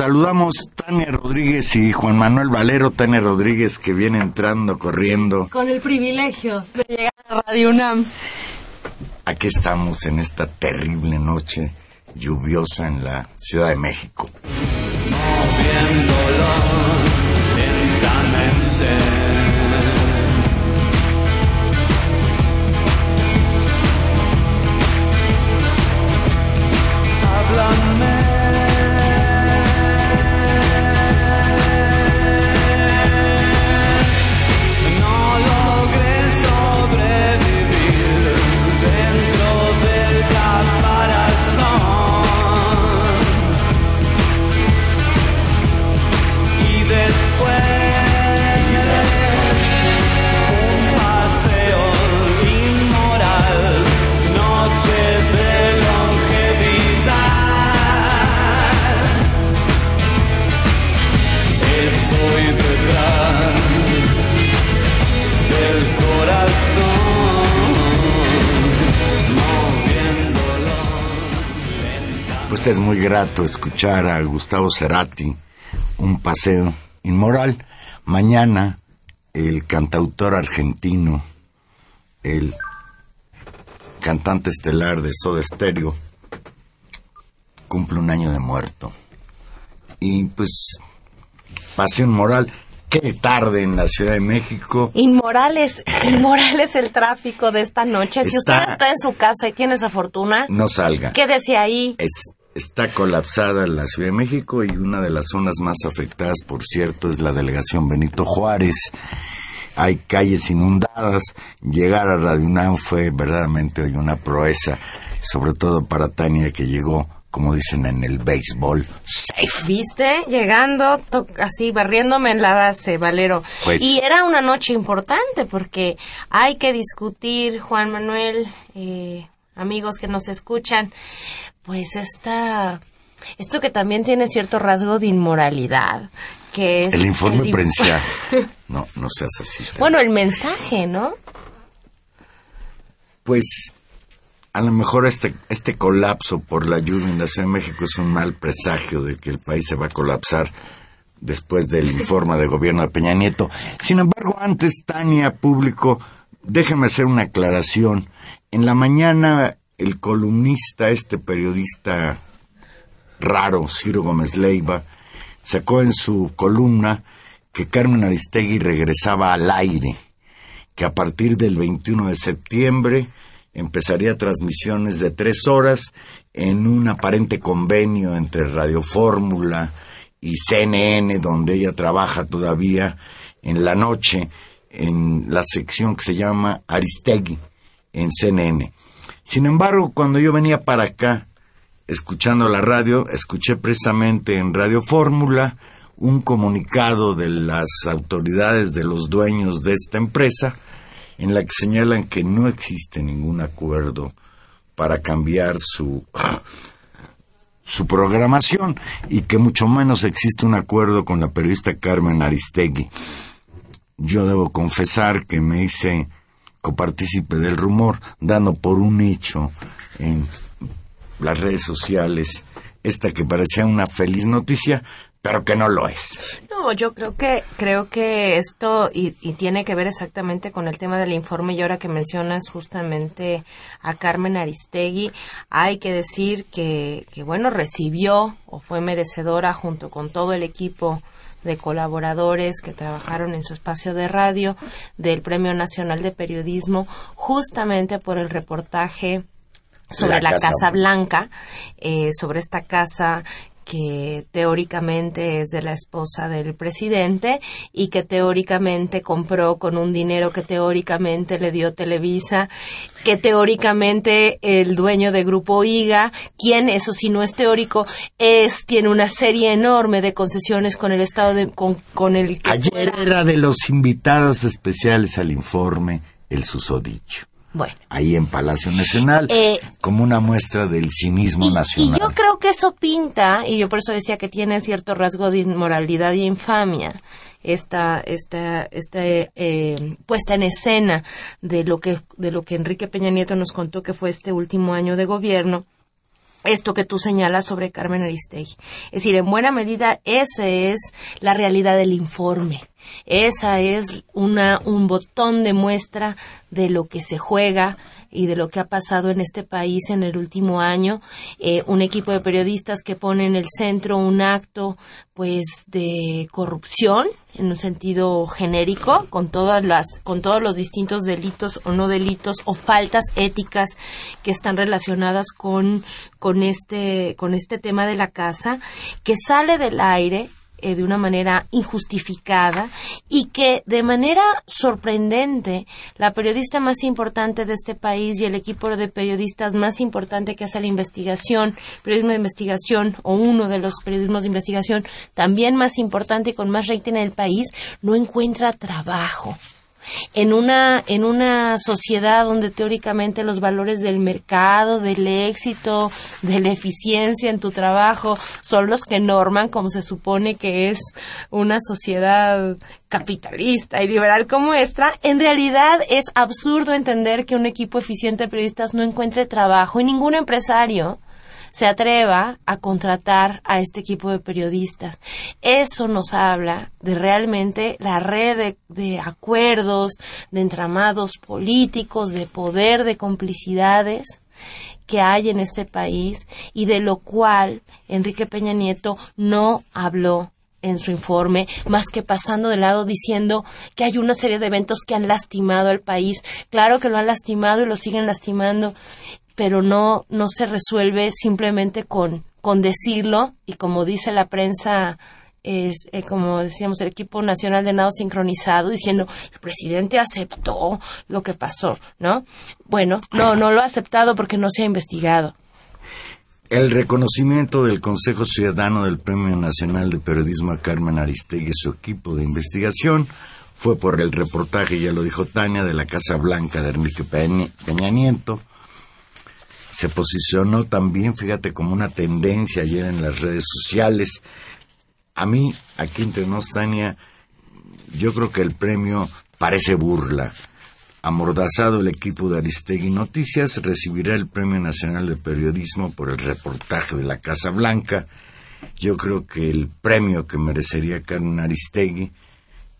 Saludamos Tania Rodríguez y Juan Manuel Valero. Tania Rodríguez que viene entrando, corriendo. Con el privilegio de llegar a Radio UNAM. Aquí estamos en esta terrible noche lluviosa en la Ciudad de México. No Es muy grato escuchar a Gustavo Cerati, un paseo inmoral. Mañana el cantautor argentino, el cantante estelar de Soda Stereo, cumple un año de muerto. Y pues, paseo inmoral. Qué tarde en la Ciudad de México. Inmoral es, inmoral es el tráfico de esta noche. Si usted Está- está en su casa y tiene esa fortuna, No salga. quédese ahí. Es- está colapsada la Ciudad de México y una de las zonas más afectadas, por cierto, es la delegación Benito Juárez. Hay calles inundadas. Llegar a Radio UNAM fue verdaderamente hoy una proeza, sobre todo para Tania que llegó, como dicen en el béisbol, safe. ¿Viste? Llegando, así, barriéndome en la base, Valero. Pues- Y era una noche importante porque hay que discutir, Juan Manuel, eh, amigos que nos escuchan, pues esta, esto que también tiene cierto rasgo de inmoralidad, que es... El informe in- prensal. No, no seas así. Bueno, el mensaje, ¿no? Pues a lo mejor este, este colapso por la lluvia en la Ciudad de México es un mal presagio de que el país se va a colapsar después del informe de gobierno de Peña Nieto. Sin embargo, antes, Tania, público, déjeme hacer una aclaración. En la mañana, el columnista, este periodista raro, Ciro Gómez Leiva, sacó en su columna que Carmen Aristegui regresaba al aire que a partir del 21 de septiembre empezaría transmisiones de tres horas en un aparente convenio entre Radio Fórmula y CNN, donde ella trabaja todavía en la noche en la sección que se llama Aristegui en CNN. Sin embargo, cuando yo venía para acá, escuchando la radio, escuché precisamente en Radio Fórmula un comunicado de las autoridades de los dueños de esta empresa en la que señalan que no existe ningún acuerdo para cambiar su su programación y que mucho menos existe un acuerdo con la periodista Carmen Aristegui. Yo debo confesar que me hice copartícipe del rumor, dando por un hecho en las redes sociales esta que parecía una feliz noticia, pero que no lo es. No, yo creo que creo que esto y, y tiene que ver exactamente con el tema del informe y ahora que mencionas justamente a Carmen Aristegui, hay que decir que, que bueno recibió o fue merecedora junto con todo el equipo de colaboradores que trabajaron en su espacio de radio del Premio Nacional de Periodismo justamente por el reportaje sobre La la, Casa Casa Blanca, eh, sobre esta casa que teóricamente es de la esposa del presidente y que teóricamente compró con un dinero que teóricamente le dio Televisa, que teóricamente el dueño de Grupo IGA, quien eso sí no es teórico, es tiene una serie enorme de concesiones con el estado de con, con el que Ayer fuera- era de los invitados especiales al informe el susodicho. Bueno Ahí en Palacio Nacional, Eh, como una muestra del cinismo Y, y nacional. yo creo que eso pinta, y yo por eso decía que tiene cierto rasgo de inmoralidad y infamia, esta, esta, esta eh, puesta en escena de lo que, de lo que Enrique Peña Nieto nos contó que fue este último año de gobierno. Esto que tú señalas sobre Carmen Aristegui. Es decir, en buena medida, esa es la realidad del informe. Esa es una, un botón de muestra de lo que se juega y de lo que ha pasado en este país en el último año. Eh, un equipo de periodistas que pone en el centro un acto, pues, de corrupción en un sentido genérico, con todas las, con todos los distintos delitos o no delitos o faltas éticas que están relacionadas con, con este, con este tema de la casa, que sale del aire eh, de una manera injustificada y que de manera sorprendente la periodista más importante de este país y el equipo de periodistas más importante que hace la investigación, periodismo de investigación o uno de los periodismos de investigación también más importante y con más rating en el país, no encuentra trabajo en una en una sociedad donde teóricamente los valores del mercado, del éxito, de la eficiencia en tu trabajo son los que norman como se supone que es una sociedad capitalista y liberal como esta, en realidad es absurdo entender que un equipo eficiente de periodistas no encuentre trabajo y ningún empresario se atreva a contratar a este equipo de periodistas. Eso nos habla de realmente la red de, acuerdos, de entramados políticos, de poder, de complicidades que hay en este país y de lo cual Enrique Peña Nieto no habló en su informe, más que pasando de lado diciendo que hay una serie de eventos que han lastimado al país. Claro que lo han lastimado y lo siguen lastimando, pero no, no se resuelve simplemente con, con decirlo y como dice la prensa, es, eh, como decíamos, el equipo nacional de nado sincronizado diciendo el presidente aceptó lo que pasó, ¿no? Bueno, no, no lo ha aceptado porque no se ha investigado. El reconocimiento del Consejo Ciudadano del Premio Nacional de Periodismo a Carmen Aristegui y su equipo de investigación fue por el reportaje, ya lo dijo Tania, de la Casa Blanca de Enrique Peña, Nieto. Se posicionó también, fíjate, como una tendencia ayer en las redes sociales. A mí, aquí entre nos, Tania, yo creo que el premio parece burla. Amordazado el equipo de Aristegui Noticias recibirá el Premio Nacional de Periodismo por el reportaje de la Casa Blanca. Yo creo que el premio que merecería Carmen Aristegui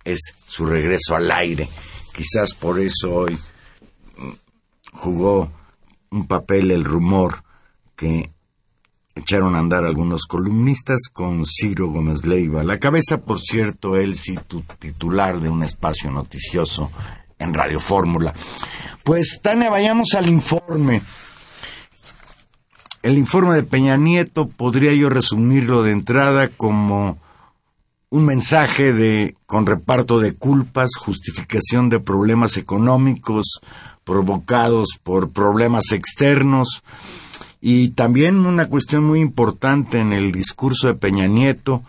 es su regreso al aire. Quizás por eso hoy mm, jugó un papel el rumor que echaron a andar algunos columnistas con Ciro Gómez Leiva la cabeza. Por cierto, él sí tu- titular de un espacio noticioso en Radio Fórmula. Pues, Tania, vayamos al informe. El informe de Peña Nieto podría yo resumirlo de entrada como un mensaje de con reparto de culpas, justificación de problemas económicos provocados por problemas externos y también una cuestión muy importante en el discurso de Peña Nieto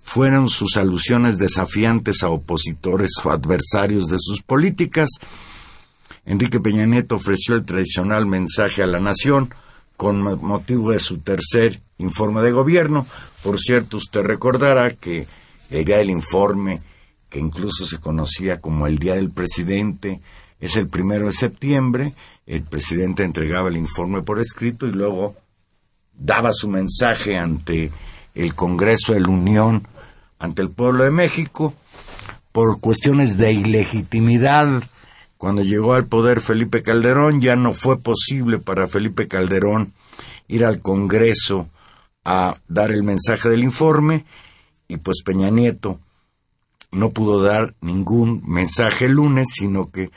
fueron sus alusiones desafiantes a opositores o adversarios de sus políticas. Enrique Peña Nieto ofreció el tradicional mensaje a la nación con mo- motivo de su tercer informe de gobierno. Por cierto, usted recordará que el día del informe, que incluso se conocía como el Día del Presidente, es el primero de septiembre. El presidente entregaba el informe por escrito y luego daba su mensaje ante el Congreso de la Unión, ante el pueblo de México, por cuestiones de ilegitimidad. Cuando llegó al poder Felipe Calderón, ya no fue posible para Felipe Calderón ir al Congreso a dar el mensaje del informe y pues Peña Nieto no pudo dar ningún mensaje el lunes, sino que,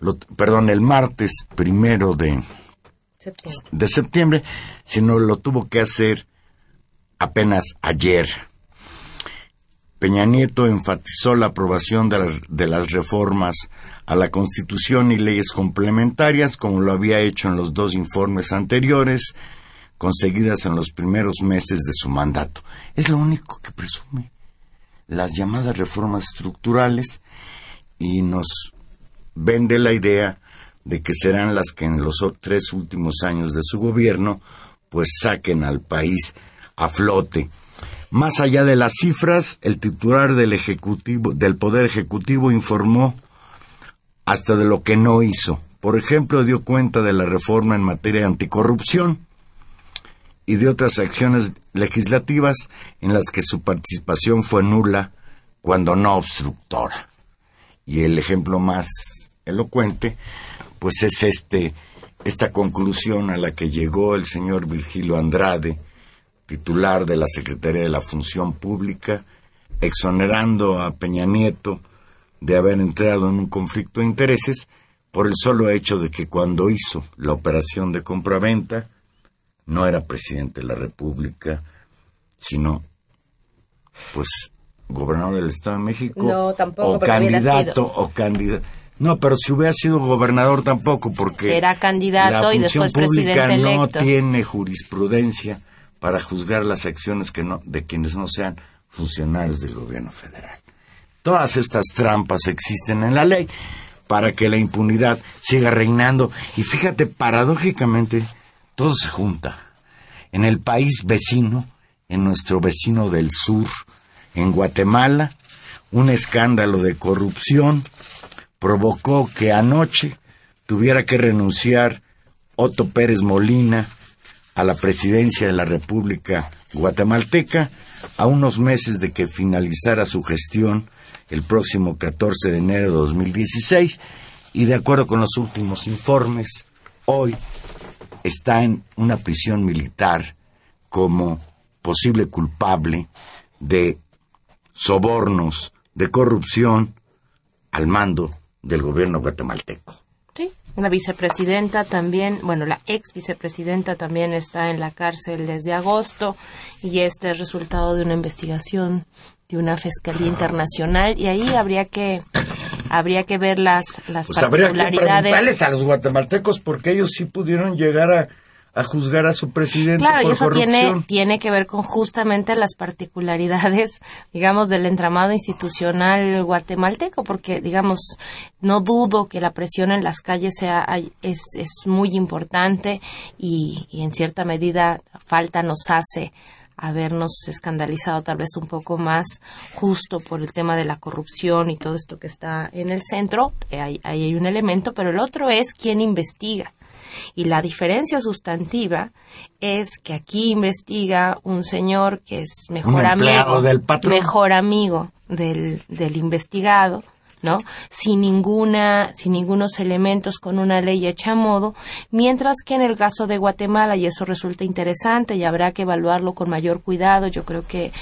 lo, perdón, el martes primero de, Septiembre. de septiembre, sino lo tuvo que hacer apenas ayer. Peña Nieto enfatizó la aprobación de las, de las reformas a la Constitución y leyes complementarias, como lo había hecho en los dos informes anteriores, conseguidas en los primeros meses de su mandato. Es lo único que presume. Las llamadas reformas estructurales y nos vende la idea de que serán las que en los tres últimos años de su gobierno pues saquen al país a flote. Más allá de las cifras, el titular del ejecutivo del poder ejecutivo informó hasta de lo que no hizo. Por ejemplo, dio cuenta de la reforma en materia de anticorrupción y de otras acciones legislativas en las que su participación fue nula cuando no obstructora. Y el ejemplo más elocuente, pues es este, esta conclusión a la que llegó el señor Virgilio Andrade, titular de la Secretaría de la Función Pública, exonerando a Peña Nieto de haber entrado en un conflicto de intereses por el solo hecho de que cuando hizo la operación de compraventa no era presidente de la República, sino pues gobernador del Estado de México No, tampoco, o porque hubiera candidato o candidato no, pero si hubiera sido gobernador tampoco, porque Era candidato la y función después pública presidente no electo. tiene jurisprudencia para juzgar las acciones que no, de quienes no sean funcionarios del gobierno federal. Todas estas trampas existen en la ley para que la impunidad siga reinando. Y fíjate, paradójicamente, todo se junta. En el país vecino, en nuestro vecino del sur, en Guatemala, un escándalo de corrupción provocó que anoche tuviera que renunciar Otto Pérez Molina a la presidencia de la República guatemalteca a unos meses de que finalizara su gestión el próximo 14 de enero de 2016 y de acuerdo con los últimos informes, hoy está en una prisión militar como posible culpable de sobornos, de corrupción al mando del gobierno guatemalteco. Sí, la vicepresidenta también, bueno, la ex vicepresidenta también está en la cárcel desde agosto y este es resultado de una investigación de una fiscalía internacional y ahí habría que habría que ver las las Pues habría que particularidades. preguntarles a los guatemaltecos porque ellos sí pudieron llegar a, a juzgar a su presidente Claro, y por eso corrupción. tiene, tiene que ver con justamente las particularidades, digamos, del entramado institucional guatemalteco, porque, digamos, no dudo que la presión en las calles sea, es, es muy importante y, y en cierta medida falta nos hace habernos escandalizado tal vez un poco más justo por el tema de la corrupción y todo esto que está en el centro. Eh, Ahí, ahí hay un elemento, pero el otro es quién investiga. Y la diferencia sustantiva es que aquí investiga un señor que es mejor amigo del mejor amigo del, del investigado, ¿no? Sin ninguna, sin ningunos elementos con una ley hecha a modo, mientras que en el caso de Guatemala, y eso resulta interesante y habrá que evaluarlo con mayor cuidado, yo creo que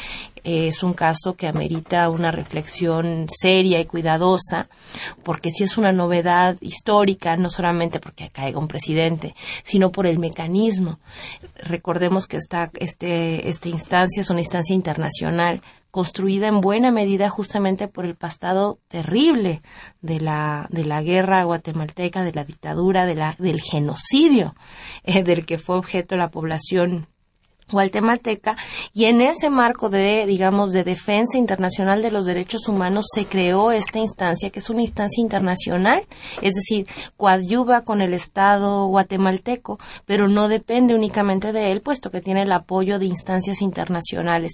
es un caso que amerita una reflexión seria y cuidadosa, porque si es una novedad histórica, no solamente porque caiga un presidente, sino por el mecanismo. Recordemos que esta, este, esta instancia es una instancia internacional construida en buena medida justamente por el pasado terrible de la, de la guerra guatemalteca, de la dictadura, de la, del genocidio eh, del que fue objeto la población guatemalteca y en ese marco de digamos de defensa internacional de los derechos humanos se creó esta instancia que es una instancia internacional es decir coadyuva con el estado guatemalteco pero no depende únicamente de él puesto que tiene el apoyo de instancias internacionales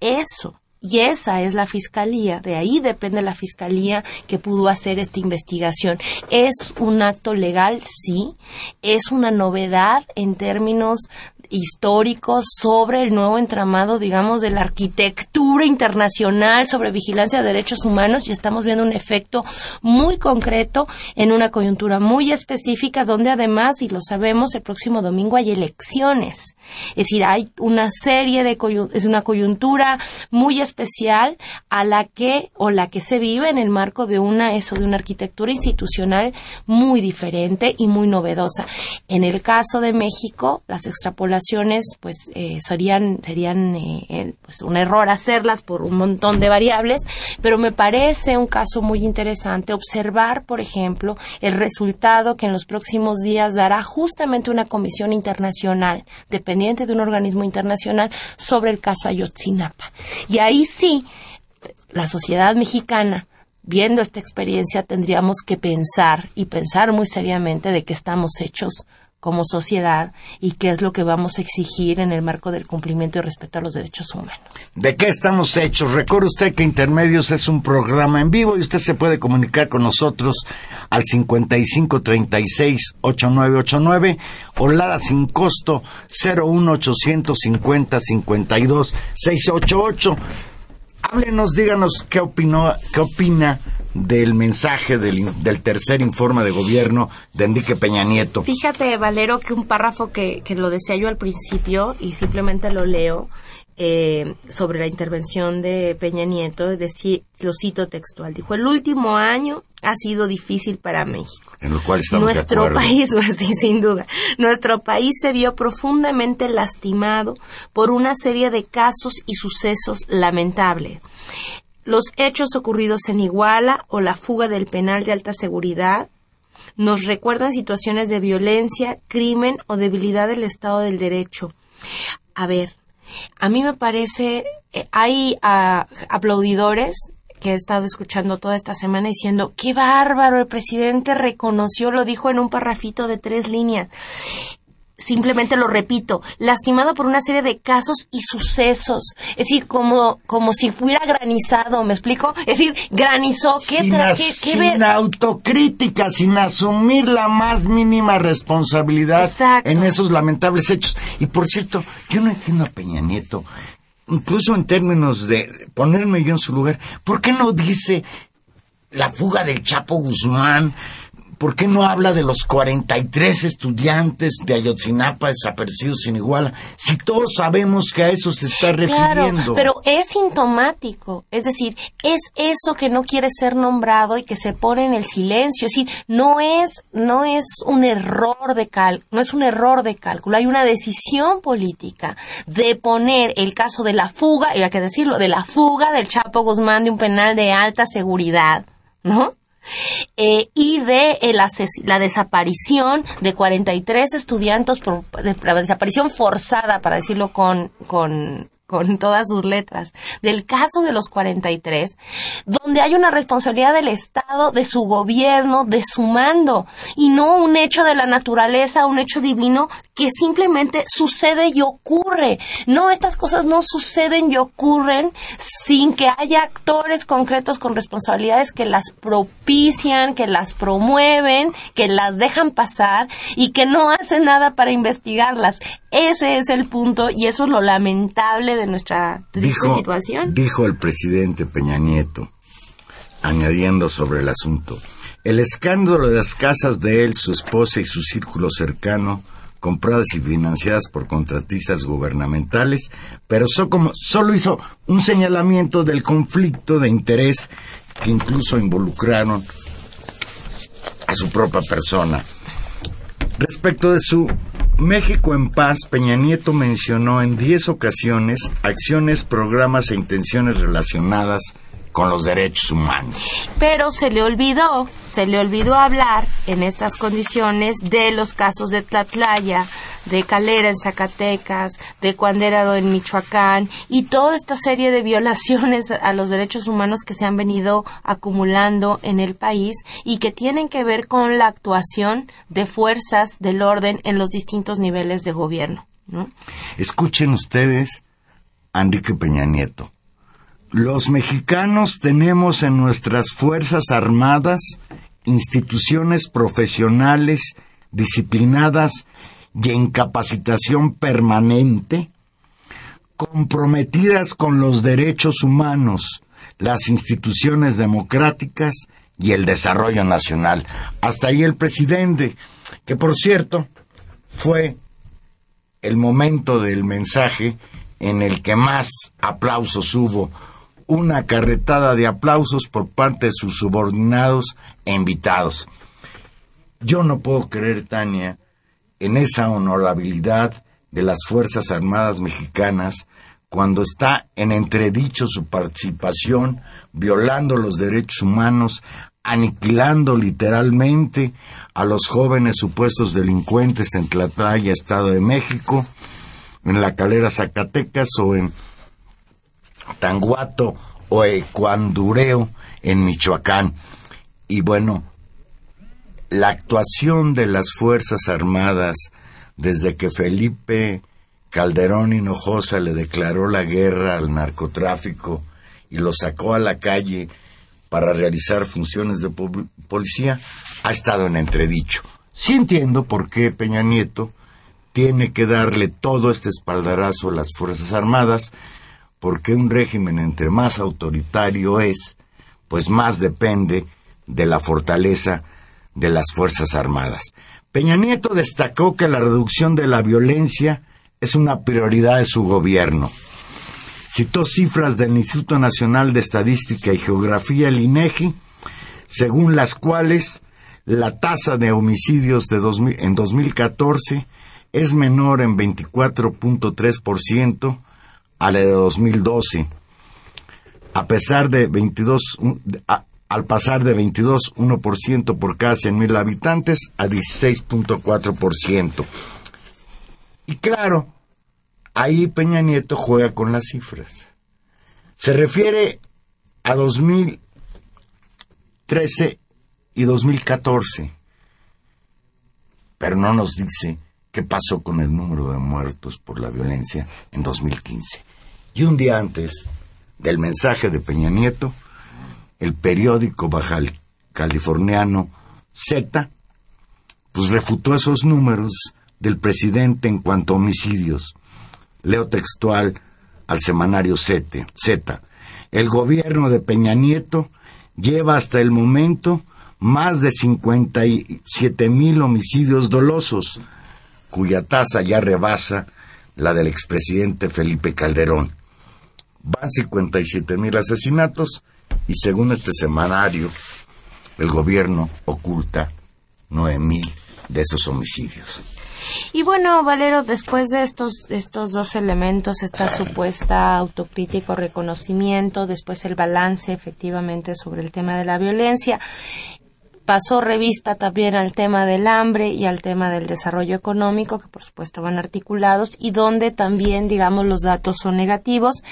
eso y esa es la fiscalía, de ahí depende la fiscalía que pudo hacer esta investigación. ¿Es un acto legal? Sí. ¿Es una novedad en términos históricos sobre el nuevo entramado, digamos, de la arquitectura internacional sobre vigilancia de derechos humanos y estamos viendo un efecto muy concreto en una coyuntura muy específica donde además, y lo sabemos, el próximo domingo hay elecciones. Es decir, hay una serie de es una coyuntura muy especial a la que o la que se vive en el marco de una eso de una arquitectura institucional muy diferente y muy novedosa. En el caso de México, las extrapolaciones pues eh, serían serían eh, eh, pues un error hacerlas por un montón de variables pero me parece un caso muy interesante observar por ejemplo el resultado que en los próximos días dará justamente una comisión internacional dependiente de un organismo internacional sobre el caso Ayotzinapa. Y ahí sí la sociedad mexicana viendo esta experiencia tendríamos que pensar y pensar muy seriamente de que estamos hechos como sociedad y qué es lo que vamos a exigir en el marco del cumplimiento y respeto a los derechos humanos. ¿De qué estamos hechos? Recuerde usted que Intermedios es un programa en vivo y usted se puede comunicar con nosotros al 5536-8989 o Lara sin costo 01850 52 688. Háblenos, díganos qué opinó, qué opina del mensaje del, del, tercer informe de gobierno de Enrique Peña Nieto. Fíjate, Valero, que un párrafo que, que lo decía yo al principio y simplemente lo leo eh, sobre la intervención de Peña Nieto, lo cito textual, dijo, el último año ha sido difícil para México. En lo cual estamos Nuestro de país, sí, sin duda, nuestro país se vio profundamente lastimado por una serie de casos y sucesos lamentables los hechos ocurridos en Iguala o la fuga del penal de alta seguridad nos recuerdan situaciones de violencia, crimen o debilidad del Estado del Derecho. A ver, a mí me parece, eh, hay uh, aplaudidores que he estado escuchando toda esta semana diciendo, qué bárbaro, el presidente reconoció, lo dijo en un parrafito de tres líneas simplemente lo repito, lastimado por una serie de casos y sucesos. Es decir, como, como si fuera granizado, ¿me explico? Es decir, granizó. ¿Qué sin, qué- sin autocrítica, sin asumir la más mínima responsabilidad Exacto. en esos lamentables hechos. Y por cierto, yo no entiendo a Peña Nieto, incluso en términos de ponerme yo en su lugar, ¿por qué no dice la fuga del Chapo Guzmán? ¿Por qué no habla de los 43 estudiantes de Ayotzinapa desaparecidos en Iguala? Si todos sabemos que a eso se está Claro, refiriendo. pero es sintomático, es decir, es eso que no quiere ser nombrado y que se pone en el silencio, es decir, no es no es un error de cal, no es un error de cálculo, hay una decisión política de poner el caso de la fuga, y hay que decirlo, de la fuga del Chapo Guzmán de un penal de alta seguridad, ¿no? Eh, y de el la desaparición de 43 estudiantes, por, de, la desaparición forzada, para decirlo con, con, con todas sus letras, del caso de los 43, donde hay una responsabilidad del Estado, de su gobierno, de su mando, y no un hecho de la naturaleza, un hecho divino que simplemente sucede y ocurre. No, estas cosas no suceden y ocurren sin que haya actores concretos con responsabilidades que las propician, que las promueven, que las dejan pasar y que no hacen nada para investigarlas. Ese es el punto y eso es lo lamentable de nuestra triste dijo, situación. dijo el presidente Peña Nieto, añadiendo sobre el asunto, el escándalo de las casas de él, su esposa y su círculo cercano, compradas y financiadas por contratistas gubernamentales, pero so como, solo hizo un señalamiento del conflicto de interés que incluso involucraron a su propia persona. Respecto de su México en paz, Peña Nieto mencionó en 10 ocasiones acciones, programas e intenciones relacionadas con los derechos humanos. Pero se le olvidó, se le olvidó hablar en estas condiciones de los casos de Tlatlaya, de Calera en Zacatecas, de Cuandérado en Michoacán y toda esta serie de violaciones a los derechos humanos que se han venido acumulando en el país y que tienen que ver con la actuación de fuerzas del orden en los distintos niveles de gobierno. ¿no? Escuchen ustedes a Enrique Peña Nieto. Los mexicanos tenemos en nuestras Fuerzas Armadas instituciones profesionales disciplinadas y en capacitación permanente, comprometidas con los derechos humanos, las instituciones democráticas y el desarrollo nacional. Hasta ahí el presidente, que por cierto fue el momento del mensaje en el que más aplausos hubo, una carretada de aplausos por parte de sus subordinados e invitados. Yo no puedo creer, Tania, en esa honorabilidad de las Fuerzas Armadas Mexicanas cuando está en entredicho su participación, violando los derechos humanos, aniquilando literalmente a los jóvenes supuestos delincuentes en Tlatlaya, Estado de México, en la calera Zacatecas o en Tanguato o Ecuandureo en Michoacán. Y bueno, la actuación de las Fuerzas Armadas desde que Felipe Calderón Hinojosa le declaró la guerra al narcotráfico y lo sacó a la calle para realizar funciones de po- policía, ha estado en entredicho. Sí entiendo por qué Peña Nieto tiene que darle todo este espaldarazo a las Fuerzas Armadas, porque un régimen entre más autoritario es, pues más depende de la fortaleza de las Fuerzas Armadas. Peña Nieto destacó que la reducción de la violencia es una prioridad de su gobierno. Citó cifras del Instituto Nacional de Estadística y Geografía, el INEGI, según las cuales la tasa de homicidios de 2000 en 2014 es menor en 24.3% a la de 2012, a pesar de 22, un- a- al pasar de 22.1% por cada 100.000 habitantes a 16.4%. Y claro, ahí Peña Nieto juega con las cifras. Se refiere a 2013 y 2014, pero no nos dice qué pasó con el número de muertos por la violencia en 2015. Y un día antes del mensaje de Peña Nieto, el periódico baja californiano Z, pues refutó esos números del presidente en cuanto a homicidios. Leo textual al semanario. Z. El gobierno de Peña Nieto lleva hasta el momento más de 57 mil homicidios dolosos, cuya tasa ya rebasa la del expresidente Felipe Calderón. Van 57 mil asesinatos y según este semanario, el gobierno oculta 9 mil de esos homicidios. Y bueno, Valero, después de estos, estos dos elementos, esta supuesta autocrítico reconocimiento, después el balance efectivamente sobre el tema de la violencia, pasó revista también al tema del hambre y al tema del desarrollo económico, que por supuesto van articulados, y donde también, digamos, los datos son negativos,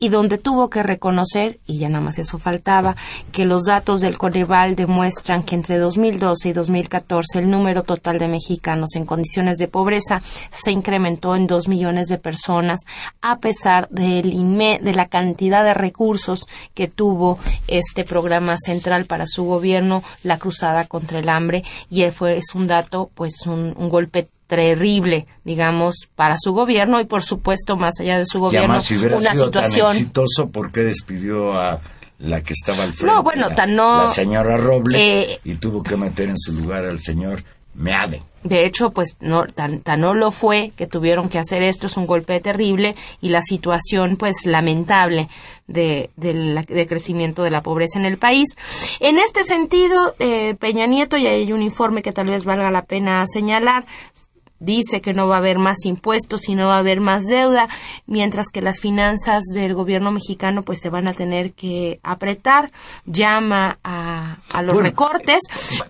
y donde tuvo que reconocer, y ya nada más eso faltaba, que los datos del Coneval demuestran que entre 2012 y 2014 el número total de mexicanos en condiciones de pobreza se incrementó en dos millones de personas, a pesar del inme- de la cantidad de recursos que tuvo este programa central para su gobierno, la cruzada contra el hambre, y fue, es un dato, pues un, un golpe terrible, digamos, para su gobierno y por supuesto más allá de su Y gobierno, además, si hubiera una sido situación tan exitoso, ¿por qué despidió a la que estaba al frente? No, bueno, la, tan no- La señora Robles eh, y tuvo que meter en su lugar al señor Meade. De hecho, pues no, tan, tan no lo fue que tuvieron que hacer esto, es un golpe terrible y la situación pues lamentable de, de la- de crecimiento de la pobreza en el país. En este sentido, eh, Peña Nieto, y hay un informe que tal vez valga la pena señalar, dice que no va a haber más impuestos y no va a haber más deuda, mientras que las finanzas del gobierno mexicano pues se van a tener que apretar, llama a, a los Bueno, recortes,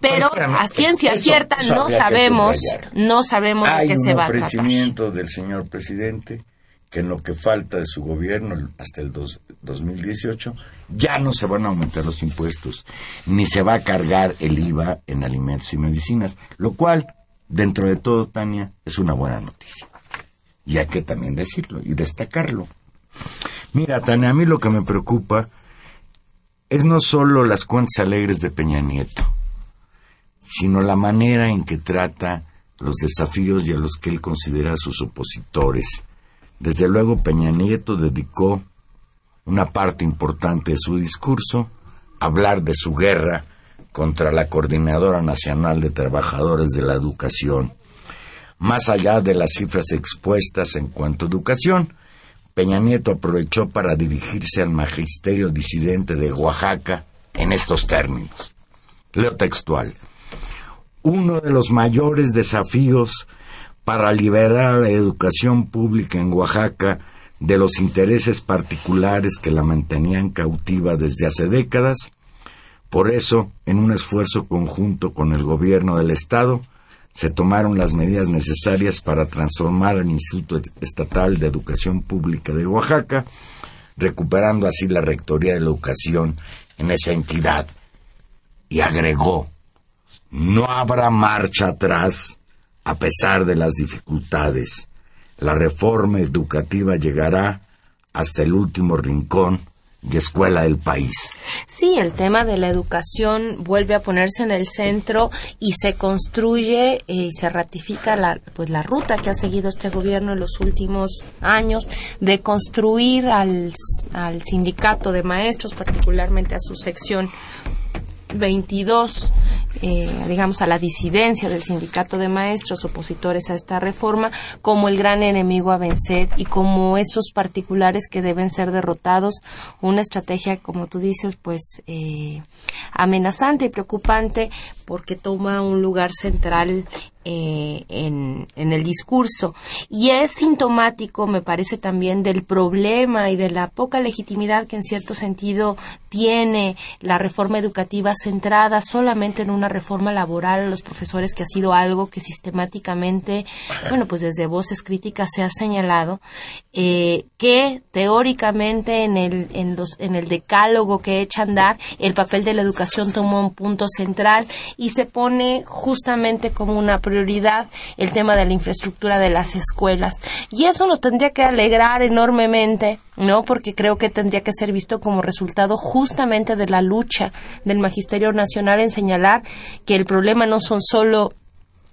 pero espérame, a ciencia eso- cierta eso no sabemos, no sabemos Hay qué se va a tratar. ofrecimiento del señor presidente que en lo que falta de su gobierno hasta el dos- 2018 ya no se van a aumentar los impuestos ni se va a cargar el IVA en alimentos y medicinas, lo cual dentro de todo Tania es una buena noticia. Y hay que también decirlo y destacarlo. Mira, Tania, a mí lo que me preocupa es no solo las cuentas alegres de Peña Nieto, sino la manera en que trata los desafíos y a los que él considera sus opositores. Desde luego Peña Nieto dedicó una parte importante de su discurso a hablar de su guerra contra la Coordinadora Nacional de Trabajadores de la Educación. Más allá de las cifras expuestas en cuanto a educación, Peña Nieto aprovechó para dirigirse al magisterio disidente de Oaxaca en estos términos. Leo textual. Uno de los mayores desafíos para liberar la educación pública en Oaxaca de los intereses particulares que la mantenían cautiva desde hace décadas. Por eso, en un esfuerzo conjunto con el gobierno del Estado, se tomaron las medidas necesarias para transformar el Instituto Estatal de Educación Pública de Oaxaca, recuperando así la Rectoría de la Educación en esa entidad. Y agregó, no habrá marcha atrás a pesar de las dificultades. La reforma educativa llegará hasta el último rincón y escuela del país. Sí, el tema de la educación vuelve a ponerse en el centro y se construye eh, y se ratifica la, pues, la ruta que ha seguido este gobierno en los últimos años de construir al, al sindicato de maestros, particularmente a su sección 22, eh, digamos, a la disidencia del sindicato de maestros opositores a esta reforma como el gran enemigo a vencer y como esos particulares que deben ser derrotados. Una estrategia, como tú dices, pues eh, amenazante y preocupante porque toma un lugar central eh, en, en, el discurso. Y es sintomático, me parece también, del problema y de la poca legitimidad que en cierto sentido tiene la reforma educativa centrada solamente en una reforma laboral a los profesores, que ha sido algo que sistemáticamente, bueno, pues desde voces críticas se ha señalado, eh, que teóricamente en el, en, los, en el decálogo que echa a andar, el papel de la educación tomó un punto central y se pone justamente como una prioridad el tema de la infraestructura de las escuelas. Y eso nos tendría que alegrar enormemente, ¿no? Porque creo que tendría que ser visto como resultado justamente de la lucha del Magisterio Nacional en señalar que el problema no son solo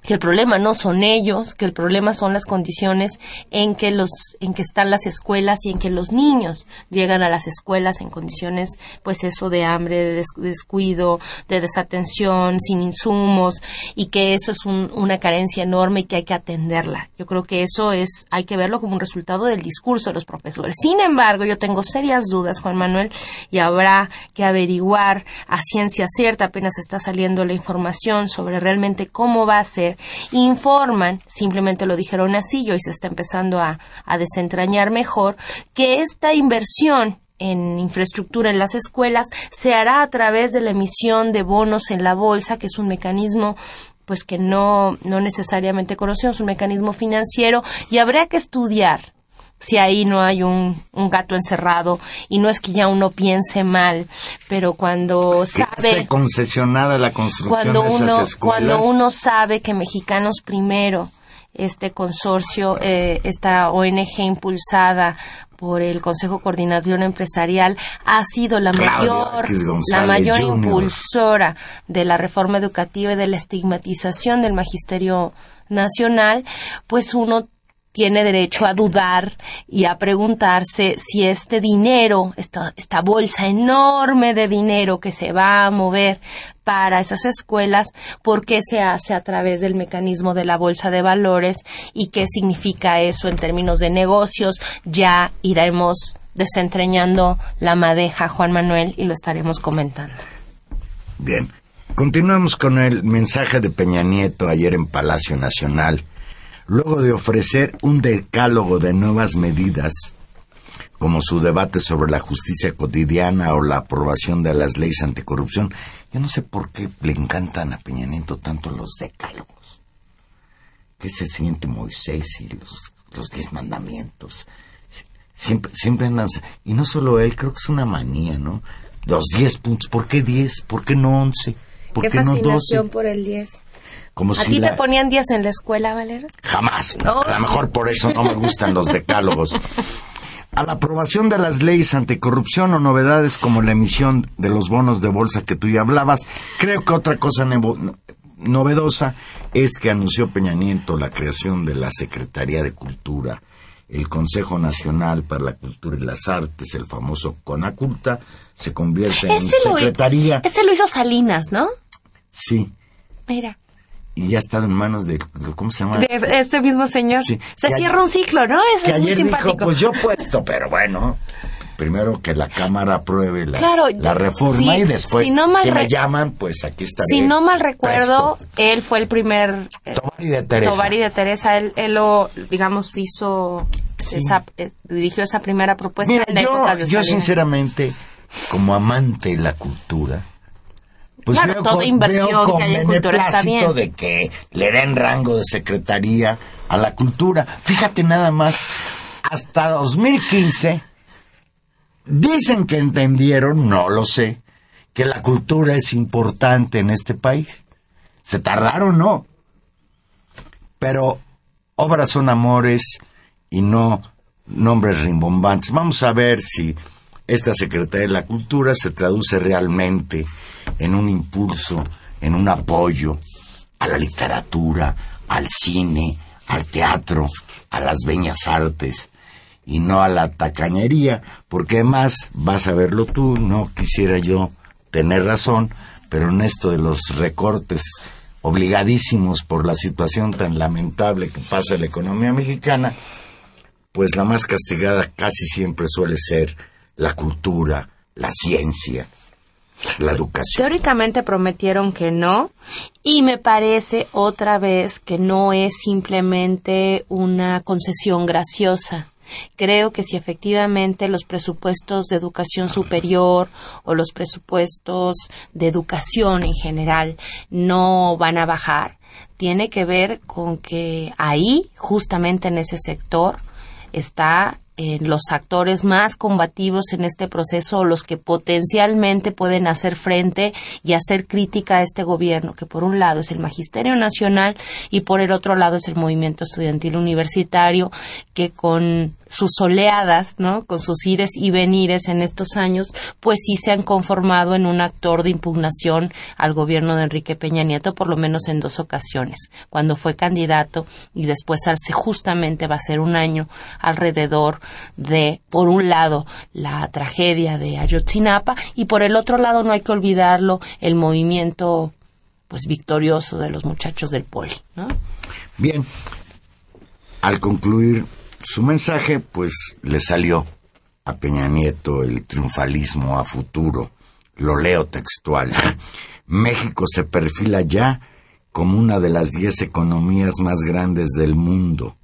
que el problema no son ellos, que el problema son las condiciones en que los en que están las escuelas y en que los niños llegan a las escuelas en condiciones pues eso de hambre, de descuido, de desatención, sin insumos y que eso es un, una carencia enorme y que hay que atenderla. Yo creo que eso es hay que verlo como un resultado del discurso de los profesores. Sin embargo, yo tengo serias dudas, Juan Manuel, y habrá que averiguar a ciencia cierta, apenas está saliendo la información sobre realmente cómo va a ser informan, simplemente lo dijeron así y hoy se está empezando a, a desentrañar mejor, que esta inversión en infraestructura en las escuelas se hará a través de la emisión de bonos en la bolsa, que es un mecanismo pues que no, no necesariamente conocemos, un mecanismo financiero, y habría que estudiar si ahí no hay un, un, gato encerrado y no es que ya uno piense mal, pero cuando sabe esté concesionada la construcción cuando de esas uno escuelas. cuando uno sabe que Mexicanos Primero este consorcio eh, esta ONG impulsada por el Consejo Coordinación Empresarial ha sido la mayor la mayor Jr.. impulsora de la reforma educativa y de la estigmatización del magisterio nacional, pues uno tiene derecho a dudar y a preguntarse si este dinero, esta, bolsa enorme de dinero que se va a mover para esas escuelas, por qué se hace a través del mecanismo de la bolsa de valores y qué significa eso en términos de negocios. Ya iremos desentrañando la madeja, Juan Manuel, y lo estaremos comentando. Bien, continuamos con el mensaje de Peña Nieto ayer en Palacio Nacional luego de ofrecer un decálogo de nuevas medidas, como su debate sobre la justicia cotidiana o la aprobación de las leyes anticorrupción, yo no sé por qué le encantan a Peña Nieto tanto los decálogos. ¿Qué se siente Moisés y los, los diez mandamientos? Siempre, siempre andan... Y no solo él, creo que es una manía, ¿no? Los diez puntos. ¿Por qué diez? ¿Por qué no once? ¿Por Qué qué no fascinación doce? por el 10. Como ¿A si ti la- te ponían 10 en la escuela, Valero? Jamás. No. A lo mejor por eso no me gustan los decálogos. A la aprobación de las leyes anticorrupción o novedades como la emisión de los bonos de bolsa que tú ya hablabas, creo que otra cosa nevo- novedosa es que anunció Peña Nieto la creación de la Secretaría de Cultura, el Consejo Nacional para la Cultura y las Artes, el famoso CONACULTA, se convierte en lo, secretaría. ese lo hizo Salinas, ¿no? Sí, Mira, y ya está en manos de, ¿cómo se llama? de este mismo señor. Sí. Se Que cierra un ciclo, ¿no? Eso que es muy simpático. dijo, pues yo puesto, pero bueno, primero que la Cámara apruebe la, Claro, la reforma y después, si no mal si me llaman, pues aquí estaré. Si no mal recuerdo, presto. él fue el primer eh, Tovari de Teresa. De Teresa. Él, él lo, digamos, hizo, esa, eh, dirigió esa primera propuesta Mira, en la yo, época de yo sinceramente, como amante de la cultura, pues Claro, veo toda inversión veo con que haya en cultura está beneplácito bien. de que le den rango de secretaría a la cultura. Fíjate nada más, hasta 2015 dicen que entendieron, no lo sé, que la cultura es importante en este país. Se tardaron, no. Pero obras son amores y no nombres rimbombantes. Vamos a ver si esta Secretaría de la Cultura se traduce realmente en un impulso, en un apoyo a la literatura, al cine, al teatro, a las bellas artes y no a la tacañería, porque además vas a verlo tú, no quisiera yo tener razón, pero en esto de los recortes obligadísimos por la situación tan lamentable que pasa la economía mexicana, pues la más castigada casi siempre suele ser la cultura, la ciencia, la educación. Teóricamente prometieron que no y me parece otra vez que no es simplemente una concesión graciosa. Creo que si efectivamente los presupuestos de educación superior o los presupuestos de educación en general no van a bajar, tiene que ver con que ahí, justamente en ese sector, está en los actores más combativos en este proceso o los que potencialmente pueden hacer frente y hacer crítica a este gobierno, que por un lado es el Magisterio Nacional y por el otro lado es el movimiento estudiantil universitario, que con sus oleadas, ¿no? Con sus ires y venires en estos años, pues sí se han conformado en un actor de impugnación al gobierno de Enrique Peña Nieto, por lo menos en dos ocasiones, cuando fue candidato y después hace justamente va a ser un año alrededor de, por un lado, la tragedia de Ayotzinapa y por el otro lado, no hay que olvidarlo, el movimiento pues victorioso de los muchachos del poli, ¿no? Bien, al concluir su mensaje, pues le salió a Peña Nieto el triunfalismo a futuro. Lo leo textual. México se perfila ya como una de las diez economías más grandes del mundo.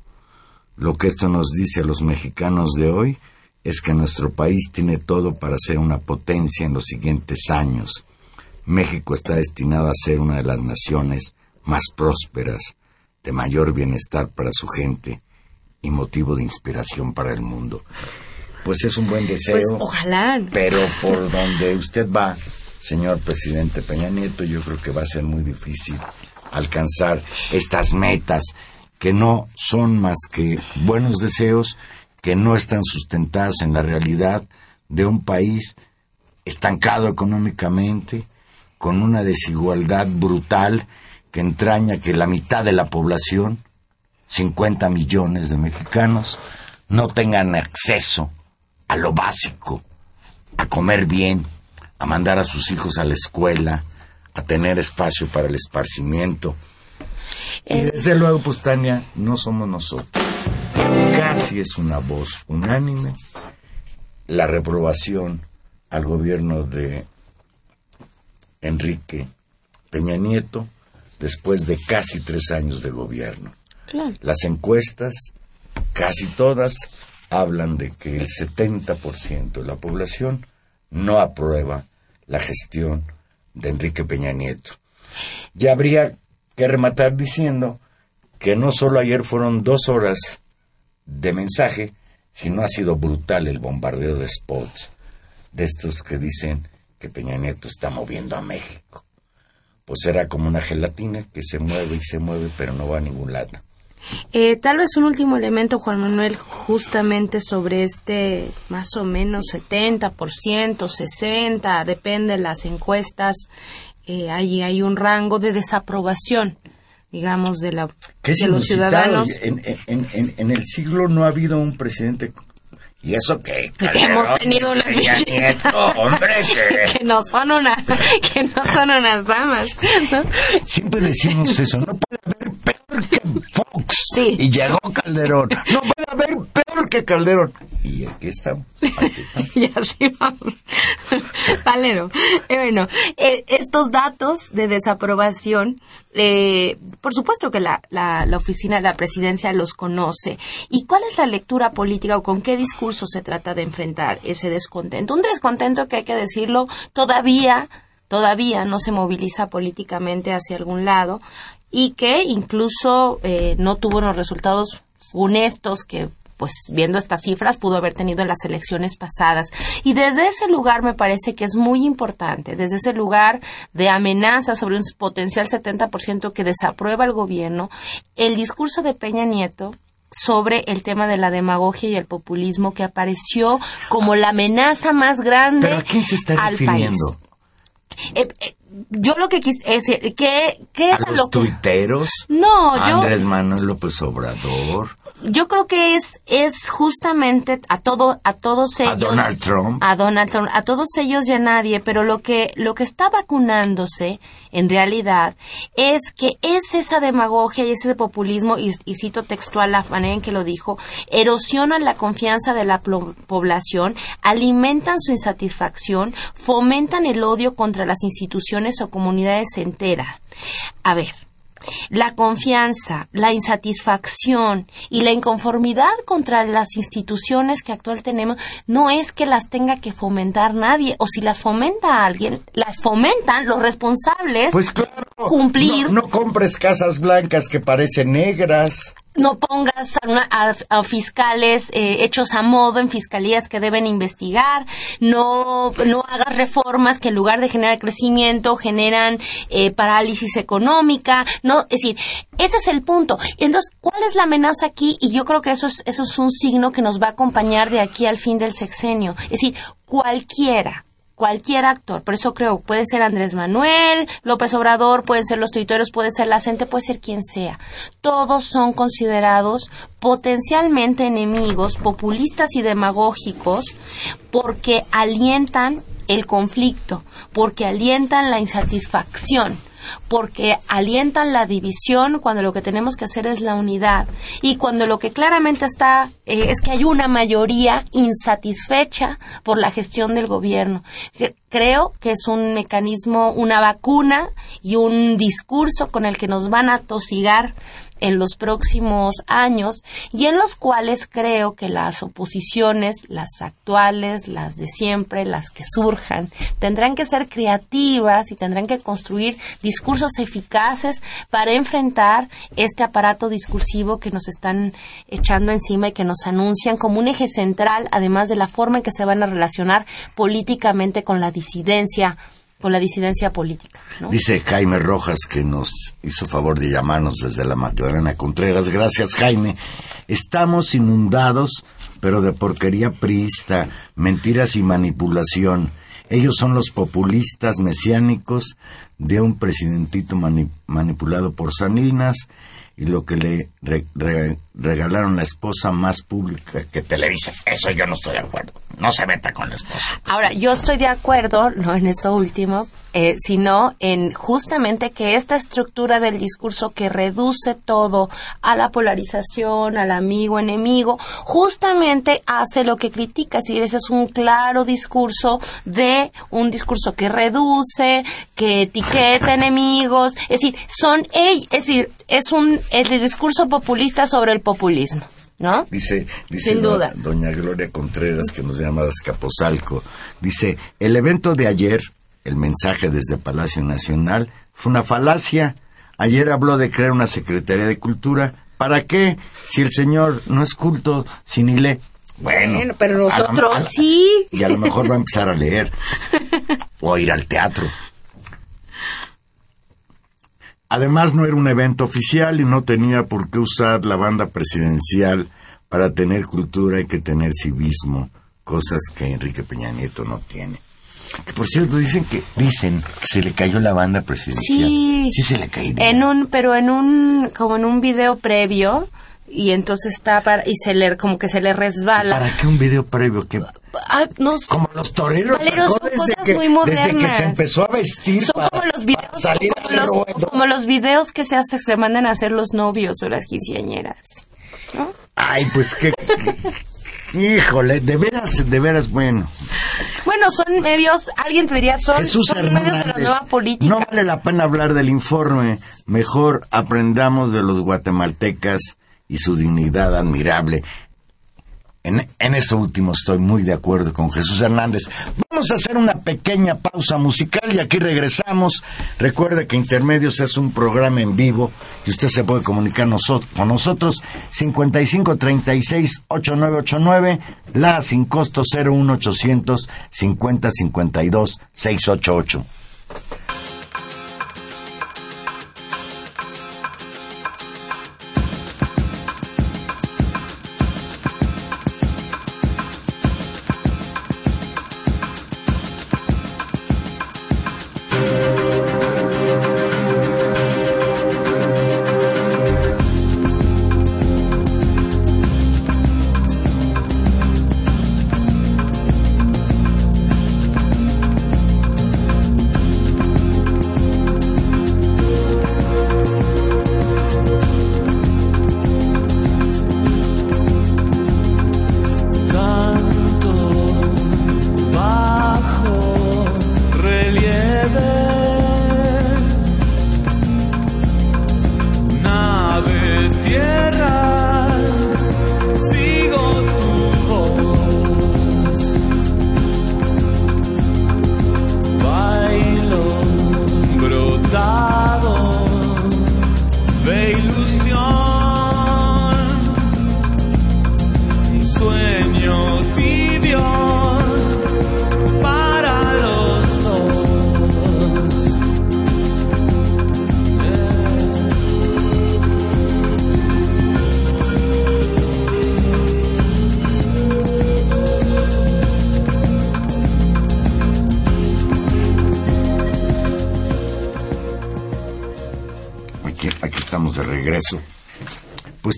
Lo que esto nos dice a los mexicanos de hoy es que nuestro país tiene todo para ser una potencia en los siguientes años. México está destinado a ser una de las naciones más prósperas, de mayor bienestar para su gente y motivo de inspiración para el mundo. Pues es un buen deseo. Pues ojalá. Pero por donde usted va, señor presidente Peña Nieto, yo creo que va a ser muy difícil alcanzar estas metas que no son más que buenos deseos que no están sustentadas en la realidad de un país estancado económicamente, con una desigualdad brutal que entraña que la mitad de la población, 50 millones de mexicanos, no tengan acceso a lo básico, a comer bien, a mandar a sus hijos a la escuela, a tener espacio para el esparcimiento. Y El- desde luego, pues Tania, no somos nosotros. Casi es una voz unánime la reprobación al gobierno de Enrique Peña Nieto después de casi tres años de gobierno. Las encuestas, casi todas, hablan de que el 70% de la población no aprueba la gestión de Enrique Peña Nieto. Ya habría que rematar diciendo que no solo ayer fueron dos horas de mensaje, sino ha sido brutal el bombardeo de spots de estos que dicen que Peña Nieto está moviendo a México. Pues era como una gelatina que se mueve y se mueve, pero no va a ningún lado. Eh, tal vez un último elemento, Juan Manuel, justamente sobre este más o menos 70%, 60%, depende de las encuestas, eh, hay, hay un rango de desaprobación, digamos, de, la, ¿Qué es de los ciudadanos. En, en- en- en el siglo no ha habido un presidente. ¿Y eso qué? que hemos tenido las Nieto, hombre, que- que no son una, que no son unas damas, ¿no? Siempre decimos eso, no puede haber Fox. Sí. Y llegó Calderón. No puede haber peor que Calderón. Y aquí estamos. Aquí estamos. y así vamos. Valero. Eh, bueno, eh, estos datos de desaprobación, eh, por supuesto que la, la, la oficina de la presidencia los conoce. ¿Y cuál es la lectura política o con qué discurso se trata de enfrentar ese descontento? Un descontento que hay que decirlo todavía, todavía no se moviliza políticamente hacia algún lado y que incluso eh, no tuvo unos resultados funestos que pues viendo estas cifras pudo haber tenido en las elecciones pasadas. Y desde ese lugar me parece que es muy importante, desde ese lugar de amenaza sobre un potencial 70% que desaprueba el gobierno, el discurso de Peña Nieto sobre el tema de la demagogia y el populismo que apareció como la amenaza más grande ¿Pero a quién se está al refiriendo? país. Eh, eh, yo lo que quise es que, ¿qué ¿A es a los lo que tuiteros? no ¿A yo Andrés Manuel López Obrador. yo creo que es es justamente a todo a todos ellos Donald Trump. a Donald Trump a todos ellos y a nadie pero lo que lo que está vacunándose en realidad es que es esa demagogia y ese populismo y, y cito textual la manera en que lo dijo erosionan la confianza de la población alimentan su insatisfacción fomentan el odio contra las instituciones o comunidades enteras. A ver la confianza, la insatisfacción y la inconformidad contra las instituciones que actual tenemos no es que las tenga que fomentar nadie o si las fomenta alguien, las fomentan los responsables Pues claro. cumplir No, no compres casas blancas que parecen negras. No pongas a, fiscales eh, hechos a modo en fiscalías que deben investigar, no, no hagas reformas que en lugar de generar crecimiento generan eh, parálisis económica, no, es decir, ese es el punto. Entonces, ¿cuál es la amenaza aquí? Y yo creo que eso es, eso es un signo que nos va a acompañar de aquí al fin del sexenio. Es decir, cualquiera cualquier actor, por eso creo, puede ser Andrés Manuel, López Obrador, pueden ser los tuiteros, puede ser la gente, puede ser quien sea. Todos son considerados potencialmente enemigos, populistas y demagógicos, porque alientan el conflicto, porque alientan la insatisfacción porque alientan la división cuando lo que tenemos que hacer es la unidad y cuando lo que claramente está eh, es que hay una mayoría insatisfecha por la gestión del gobierno. Creo que es un mecanismo, una vacuna y un discurso con el que nos van a tosigar en los próximos años y en los cuales creo que las oposiciones, las actuales, las de siempre, las que surjan, tendrán que ser creativas y tendrán que construir discursos eficaces para enfrentar este aparato discursivo que nos están echando encima y que nos anuncian como un eje central, además de la forma en que se van a relacionar políticamente con la disidencia, con la disidencia política. Dice Jaime Rojas que nos hizo favor de llamarnos desde la Magdalena Contreras. Gracias, Jaime. Estamos inundados, pero de porquería priista, mentiras y manipulación. Ellos son los populistas mesiánicos de un presidentito mani- manipulado por Salinas y lo que le re- re- regalaron la esposa más pública que Televisa. Eso yo no estoy de acuerdo. no se meta con la esposa. Ahora, yo estoy de acuerdo, no en eso último, eh, sino en justamente que esta estructura del discurso que reduce todo a la polarización, al amigo, enemigo, justamente hace lo que critica. Es decir, ese es un claro discurso de un discurso que reduce, que etiqueta enemigos. Es decir, son, es decir, es un, el discurso populista sobre el populismo. ¿No? Dice, dice Sin duda. doña Gloria Contreras, que nos llama de Escaposalco, dice, el evento de ayer, el mensaje desde Palacio Nacional, fue una falacia. Ayer habló de crear una Secretaría de Cultura. ¿Para qué? Si el señor no es culto, si ni lee. Bueno, Bueno, pero a nosotros sí. Y a lo mejor va a empezar a leer. O a ir al teatro. Además no era un evento oficial y no tenía por qué usar la banda presidencial para tener cultura hay que tener civismo, cosas que Enrique Peña Nieto no tiene. Que por cierto dicen que dicen que se le cayó la banda presidencial. Sí. Sí se le cayó. En un, pero en un, como en un video previo, y entonces está para, y se le, como que se le resbala. ¿Para qué un video previo que Ah, no sé. como los toreros Valeros, son cosas que, muy desde que modernas. se empezó a vestir Son para- como los videos, salir como los, ruedo. como los videos que se hace, se mandan a hacer los novios o las quinceañeras. ¿No? Ay, pues que... Híjole, de veras, de veras, bueno. Bueno, son medios, alguien te diría, son, Jesús son medios de la nueva política. no vale la pena hablar del informe. Mejor aprendamos de los guatemaltecas y su dignidad admirable. En, en eso último estoy muy de acuerdo con Jesús Hernández. Vamos a hacer una pequeña pausa musical y aquí regresamos. Recuerde que Intermedios es un programa en vivo y usted se puede comunicar noso- con nosotros 5536-8989, la sin costo 01800 5052 688.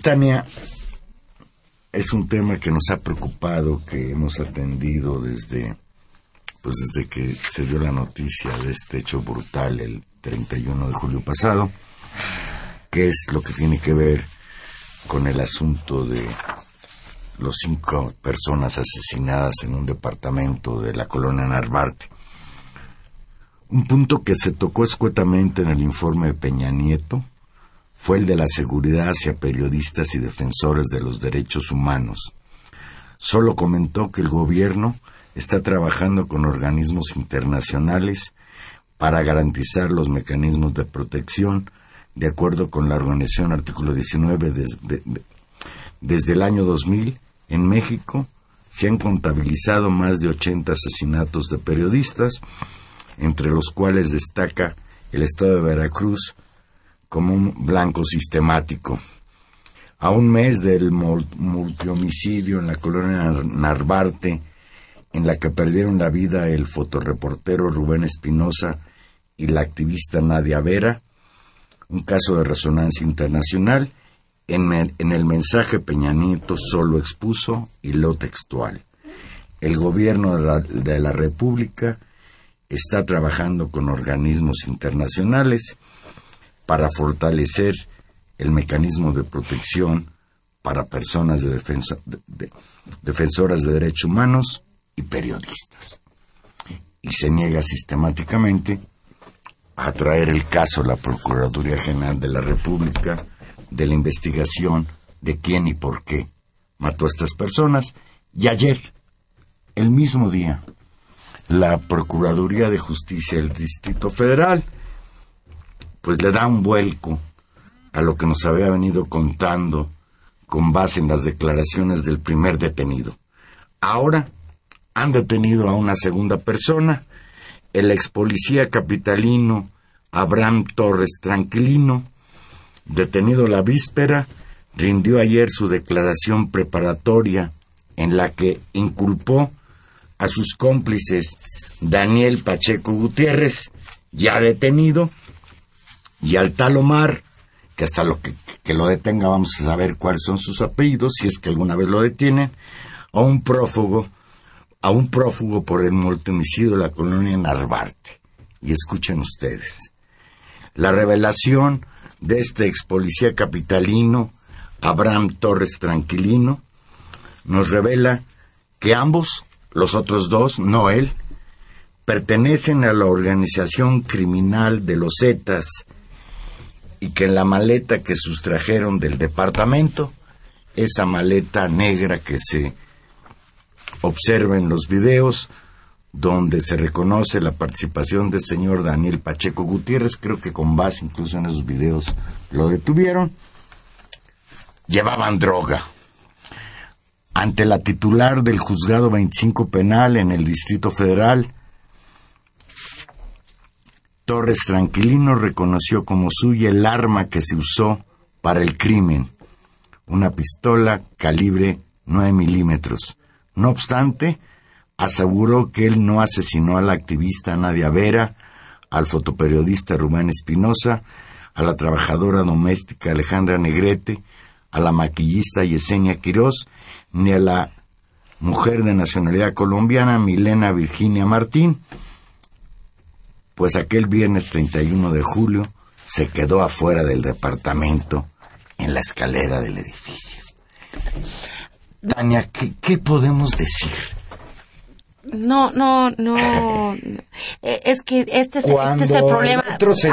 Tania, es un tema que nos ha preocupado, que hemos atendido desde, pues desde que se dio la noticia de este hecho brutal el 31 de julio pasado, que es lo que tiene que ver con el asunto de los cinco personas asesinadas en un departamento de la colonia Narvarte. Un punto que se tocó escuetamente en el informe de Peña Nieto fue el de la seguridad hacia periodistas y defensores de los derechos humanos. Solo comentó que el gobierno está trabajando con organismos internacionales para garantizar los mecanismos de protección de acuerdo con la organización artículo 19 desde, de- desde el año 2000 en México se han contabilizado más de 80 asesinatos de periodistas entre los cuales destaca el estado de Veracruz como un blanco sistemático. A un mes del mul- multihomicidio en la colonia Nar- Narvarte, en la que perdieron la vida el fotoreportero Rubén Espinosa y la activista Nadia Vera, un caso de resonancia internacional, en, el mensaje Peña Nieto solo expuso y lo textual. el gobierno de la República está trabajando con organismos internacionales para fortalecer el mecanismo de protección para personas de defensoras de derechos humanos y periodistas. Y se niega sistemáticamente a traer el caso a la Procuraduría General de la República de la investigación de quién y por qué mató a estas personas. Y ayer, el mismo día, la Procuraduría de Justicia del Distrito Federal, pues le da un vuelco a lo que nos había venido contando con base en las declaraciones del primer detenido. Ahora han detenido a una segunda persona, el ex policía capitalino Abraham Torres Tranquilino, detenido la víspera, rindió ayer su declaración preparatoria en la que inculpó a sus cómplices Daniel Pacheco Gutiérrez, ya detenido, y al tal Omar, que hasta lo que, que lo detenga vamos a saber cuáles son sus apellidos, si es que alguna vez lo detienen, a un prófugo, a un prófugo por el multimicidio de la colonia Narvarte. Y escuchen ustedes. La revelación de este ex policía capitalino, Abraham Torres Tranquilino, nos revela que ambos, los otros dos, no él, pertenecen a la organización criminal de los Zetas y que en la maleta que sustrajeron del departamento, esa maleta negra que se observa en los videos, donde se reconoce la participación del señor Daniel Pacheco Gutiérrez, creo que con base incluso en esos videos lo detuvieron, llevaban droga. Ante la titular del juzgado 25 penal en el Distrito Federal, Torres Tranquilino reconoció como suya el arma que se usó para el crimen, una pistola calibre 9 milímetros. No obstante, aseguró que él no asesinó a la activista Nadia Vera, al fotoperiodista Rubén Espinosa, a la trabajadora doméstica Alejandra Negrete, a la maquillista Yesenia Quirós, ni a la mujer de nacionalidad colombiana Milena Virginia Martín, pues aquel viernes 31 de julio se quedó afuera del departamento en la escalera del edificio. Tania, ¿qué, qué podemos decir? No, no, no. Eh, Es que este es, este es el problema.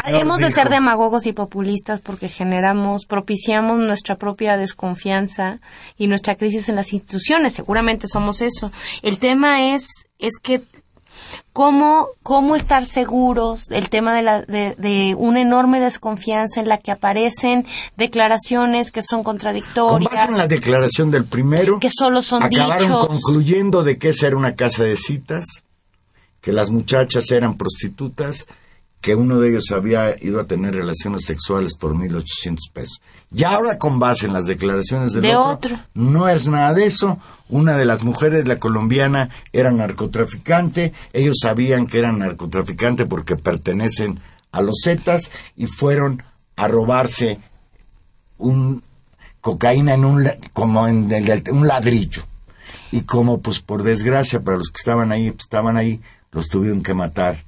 el Hemos de dijo- ser demagogos y populistas porque generamos, propiciamos nuestra propia desconfianza y nuestra crisis en las instituciones. Seguramente somos eso. El tema es, es que cómo, cómo estar seguros el tema de, la, de, de una enorme desconfianza en la que aparecen declaraciones que son Con contradictorias. base en la declaración del primero, Que solo son acabaron dichos. concluyendo de que esa era una casa de citas, que las muchachas eran prostitutas, que uno de ellos había ido a tener relaciones sexuales por 1.800 pesos. Y ahora con base en las declaraciones del De otro, otro. no es nada de eso. Una de las mujeres, la colombiana, era narcotraficante. Ellos sabían que eran narcotraficante porque pertenecen a los Zetas y fueron a robarse un cocaína en un como en el- un ladrillo y como pues por desgracia para los que estaban ahí pues, estaban ahí los tuvieron que matar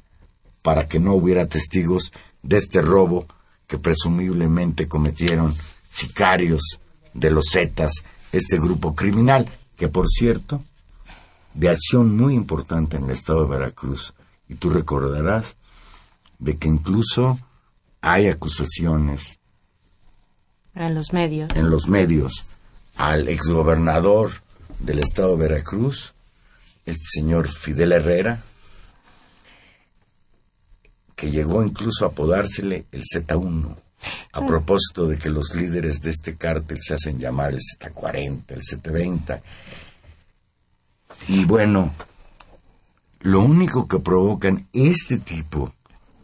para que no hubiera testigos de este robo que presumiblemente cometieron sicarios de los Zetas, este grupo criminal, que por cierto, de acción muy importante en el estado de Veracruz. Y tú recordarás de que incluso hay acusaciones En los medios. en los medios al exgobernador del estado de Veracruz, este señor Fidel Herrera, que llegó incluso a apodársele el Z1, a propósito de que los líderes de este cártel se hacen llamar el Z40, el Z20. Y bueno, lo único que provocan este tipo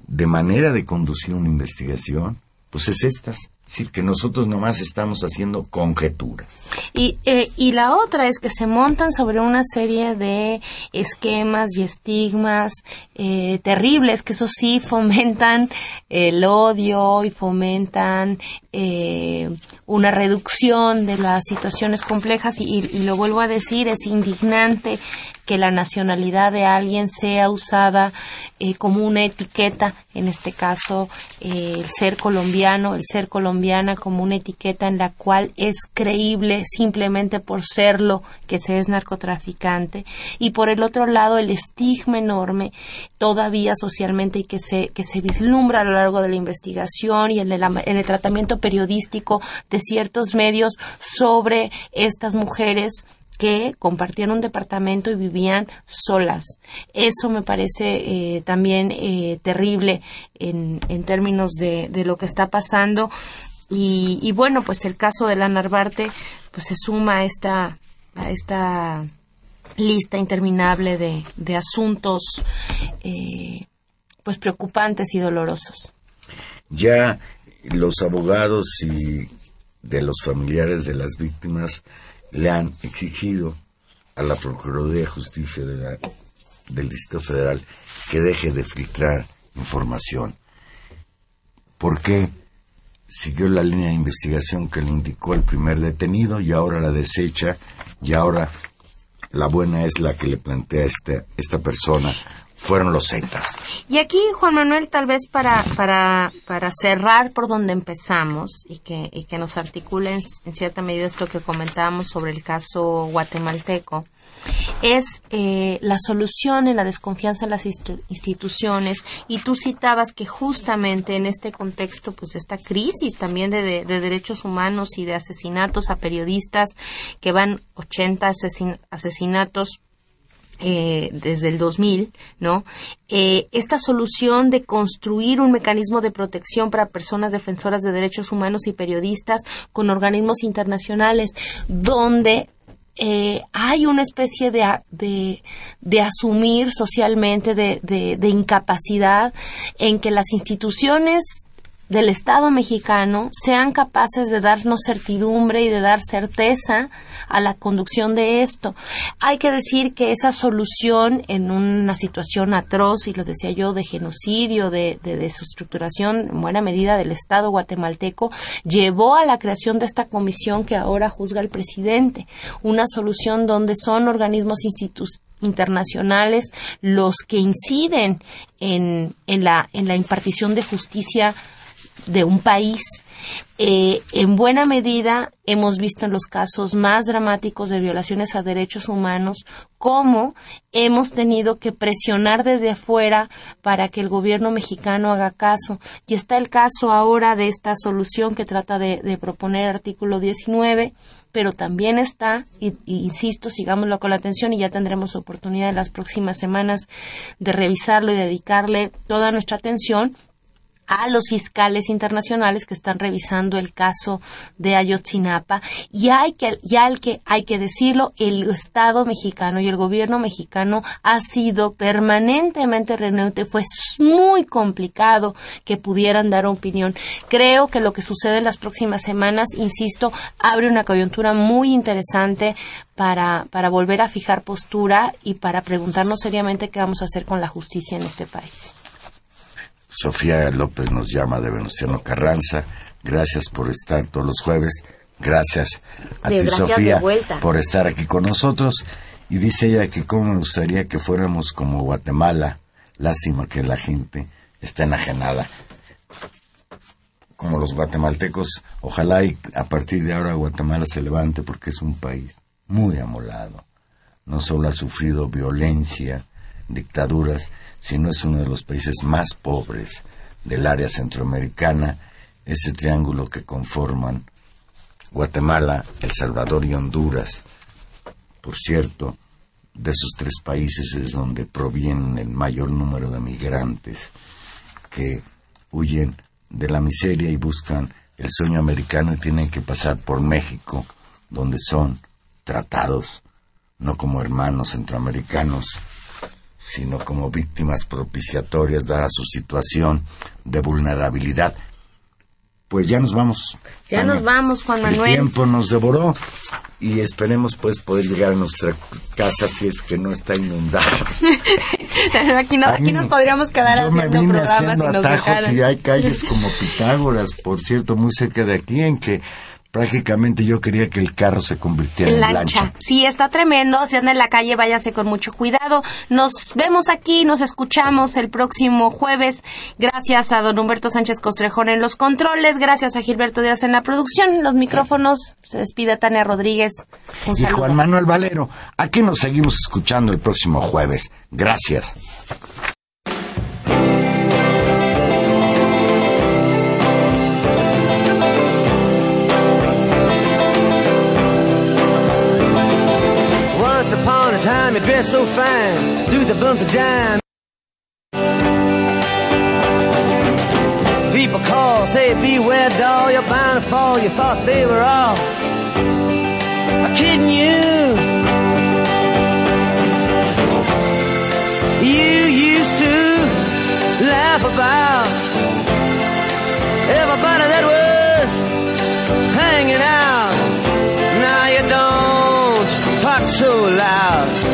de manera de conducir una investigación, pues es estas. Es decir, que nosotros nomás estamos haciendo conjeturas. Y, eh, y la otra es que se montan sobre una serie de esquemas y estigmas eh, terribles que eso sí fomentan el odio y fomentan eh, una reducción de las situaciones complejas y, y lo vuelvo a decir, es indignante que la nacionalidad de alguien sea usada eh, como una etiqueta, en este caso eh, el ser colombiano, el ser colombiana como una etiqueta en la cual es creíble simplemente por serlo que se es narcotraficante. Y por el otro lado el estigma enorme todavía socialmente y que se, que se vislumbra a lo largo de la investigación y en el, en el tratamiento periodístico de ciertos medios sobre estas mujeres que compartían un departamento y vivían solas. Eso me parece eh, también eh, terrible en, en términos de, de, lo que está pasando. Y, bueno, pues el caso de la Narvarte pues se suma a esta, a esta lista interminable de, de asuntos eh, pues preocupantes y dolorosos. Ya los abogados y de los familiares de las víctimas le han exigido a la Procuraduría de Justicia de la, del Distrito Federal que deje de filtrar información. ¿Por qué siguió la línea de investigación que le indicó el primer detenido y ahora la desecha y ahora la buena es la que le plantea esta, esta persona fueron los Zetas. Y aquí, Juan Manuel, tal vez para, para, para cerrar por donde empezamos y que, y que nos articulen en cierta medida esto que comentábamos sobre el caso guatemalteco, es eh, la solución en la desconfianza en las instituciones y tú citabas que justamente en este contexto pues esta crisis también de, de, de derechos humanos y de asesinatos a periodistas que van 80 asesin asesinatos eh, desde el 2000, ¿no? Eh, esta solución de construir un mecanismo de protección para personas defensoras de derechos humanos y periodistas con organismos internacionales, donde eh, hay una especie de, de, de asumir socialmente de, de, incapacidad en que las instituciones del Estado mexicano sean capaces de darnos certidumbre y de dar certeza a la conducción de esto. Hay que decir que esa solución en una situación atroz, y lo decía yo, de genocidio, de, de desestructuración en buena medida del Estado guatemalteco, llevó a la creación de esta comisión que ahora juzga el presidente. Una solución donde son organismos internacionales los que inciden en, en, la, en la impartición de justicia de un país eh, en buena medida hemos visto en los casos más dramáticos de violaciones a derechos humanos cómo hemos tenido que presionar desde afuera para que el gobierno mexicano haga caso. Y está el caso ahora de esta solución que trata de, de proponer artículo 19 pero también está, y, y, insisto, sigámoslo con la atención y ya tendremos oportunidad en las próximas semanas de revisarlo y dedicarle toda nuestra atención a los fiscales internacionales que están revisando el caso de Ayotzinapa. Y hay que ya el que hay que decirlo el Estado mexicano y el gobierno mexicano ha sido permanentemente renuente. Fue muy complicado que pudieran dar opinión. Creo que lo que sucede en las próximas semanas insisto abre una coyuntura muy interesante para, para volver a fijar postura y para preguntarnos seriamente qué vamos a hacer con la justicia en este país. Sofía López nos llama de Venustiano Carranza. Gracias por estar todos los jueves. Gracias a de, ti, gracias Sofía, por estar aquí con nosotros. Y dice ella que cómo me gustaría que fuéramos como Guatemala. Lástima que la gente está enajenada. Como los guatemaltecos, ojalá y a partir de ahora Guatemala se levante porque es un país muy amolado. No solo ha sufrido violencia, dictaduras, sino es uno de los países más pobres del área centroamericana, ese triángulo que conforman Guatemala, El Salvador y Honduras. Por cierto, de esos tres países es donde provienen el mayor número de migrantes que huyen de la miseria y buscan el sueño americano y tienen que pasar por México, donde son tratados no como hermanos centroamericanos, sino como víctimas propiciatorias dada su situación de vulnerabilidad. Pues ya nos vamos. Ya Tania. nos vamos, Juan Manuel. El tiempo nos devoró y esperemos pues poder llegar a nuestra casa si es que no está inundada. aquí, no, aquí nos podríamos quedar yo haciendo me vine programas haciendo y nos atajos y hay calles como Pitágoras, por cierto, muy cerca de aquí en que Prácticamente yo quería que el carro se convirtiera en lancha. lancha. Sí, está tremendo. Si anda en la calle, váyase con mucho cuidado. Nos vemos aquí, nos escuchamos el próximo jueves. Gracias a don Humberto Sánchez Costrejón en los controles. Gracias a Gilberto Díaz en la producción. Los micrófonos. Se despide Tania Rodríguez. Un Y saludo. Juan Manuel Valero, aquí nos seguimos escuchando el próximo jueves. Gracias. Time, you dressed so fine, through the bumps of dime. People call, say, beware, doll, you're bound to fall. You thought they were all kidding you. You used to laugh about everybody that was hanging out. So loud.